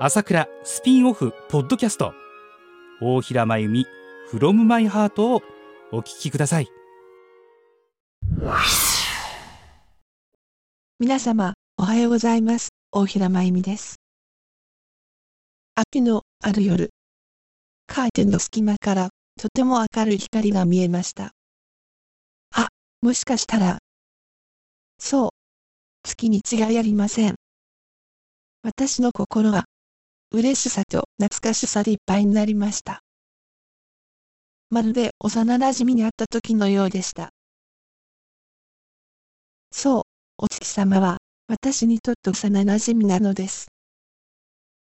朝倉スピンオフポッドキャスト。大平真由美 from my heart をお聞きください。皆様おはようございます。大平真由美です。秋のある夜カーテンの隙間からとても明るい光が見えました。あもしかしたら。そう。月に違いありません。私の心は嬉しさと懐かしさでいっぱいになりました。まるで幼馴染に会った時のようでした。そう、お月様は私にとって幼馴染なのです。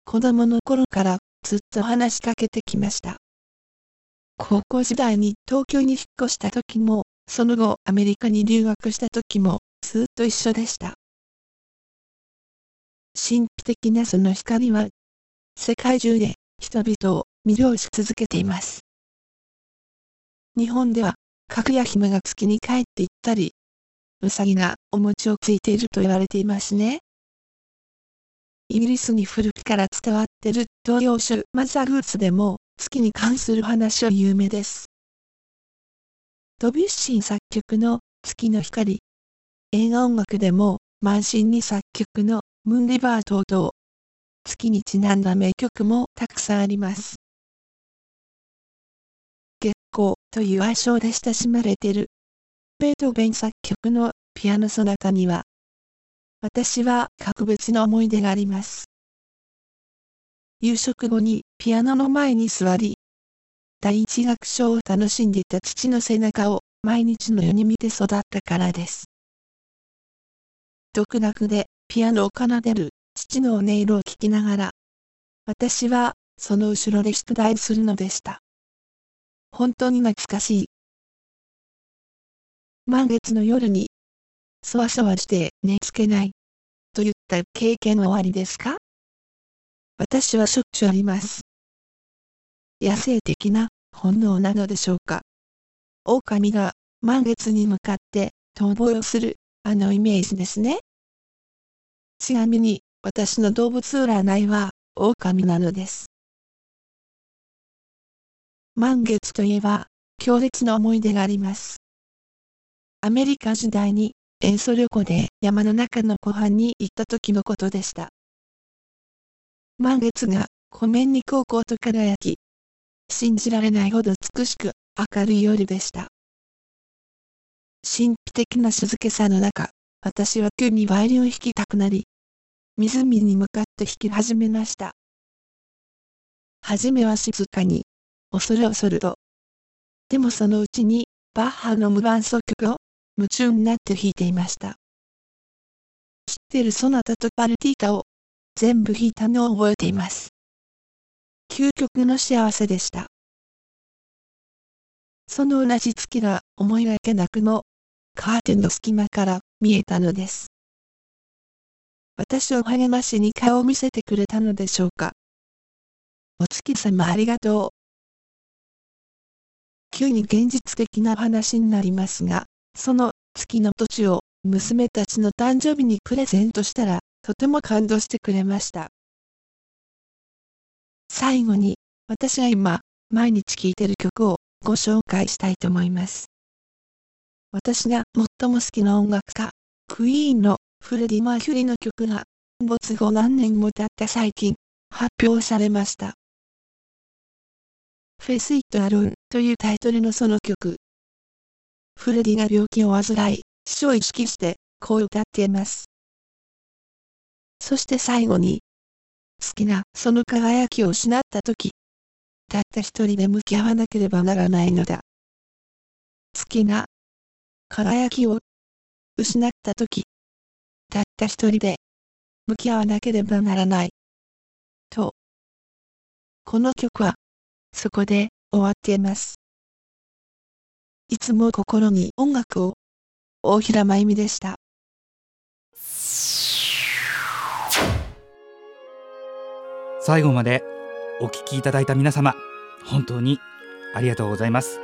子供の頃からずっと話しかけてきました。高校時代に東京に引っ越した時も、その後アメリカに留学した時もずっと一緒でした。神秘的なその光は世界中で人々を魅了し続けています。日本では、かぐや姫が月に帰っていったり、うさぎがお餅をついていると言われていますね。イギリスに古くから伝わっている東洋書マザーグーツでも月に関する話は有名です。ドビュッシー作曲の月の光、映画音楽でも満身に作曲のムーンリバー等々、月にちなんだ名曲もたくさんあります。月光という愛称で親しまれているベートーベン作曲のピアノソナタには私は格別な思い出があります。夕食後にピアノの前に座り、第一楽章を楽しんでいた父の背中を毎日のように見て育ったからです。独学でピアノを奏でる父の音色を聞きながら、私はその後ろで出題するのでした。本当に懐かしい。満月の夜に、そわそわして寝つけない、といった経験はおありですか？私はしょっちゅうあります。野生的な本能なのでしょうか？狼が満月に向かって逃亡をするあのイメージですね。ちなみに私の動物占いは、狼なのです。満月といえば、強烈な思い出があります。アメリカ時代に遠足旅行で山の中の湖畔に行った時のことでした。満月が湖面に高校と輝き、信じられないほど美しく明るい夜でした。神秘的な静けさの中、私は急にバイオリンを弾きたくなり、湖に向かって弾き始めました。はじめは静かに、恐る恐ると。でもそのうちに、バッハの無伴奏曲を夢中になって弾いていました。知ってるソナタとパルティータを全部弾いたのを覚えています。究極の幸せでした。その同じ月が思いがけなくも、カーテンの隙間から見えたのです。私を励ましに顔を見せてくれたのでしょうか。お月様ありがとう。急に現実的な話になりますが、その月の土地を娘たちの誕生日にプレゼントしたら、とても感動してくれました。最後に、私が今、毎日聴いてる曲をご紹介したいと思います。私が最も好きな音楽家、クイーンのフレディ・マーキュリの曲が、没後何年も経った最近、発表されました。フェス・イット・アロンというタイトルのその曲。フレディが病気を患い、死を意識してこう歌っています。そして最後に、好きなその輝きを失った時、たった一人で向き合わなければならないのだ。好きな輝きを失った時、たった一人で向き合わなければならない。と、この曲はそこで終わっています。いつも心に音楽を。大平真由美でした。最後までお聞きいただいた皆様、本当にありがとうございます。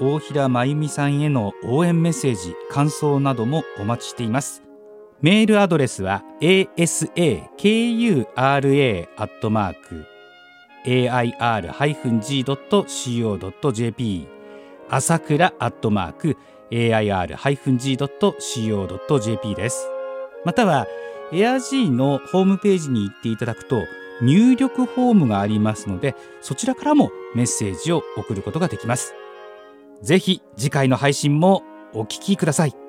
大平真由美さんへの応援メッセージ、感想などもお待ちしています。メールアドレスは asakura.air-g.co.jp 朝倉アットマーク air-g.co.jp です。または AirG のホームページに行っていただくと入力フォームがありますのでそちらからもメッセージを送ることができます。ぜひ次回の配信もお聞きください。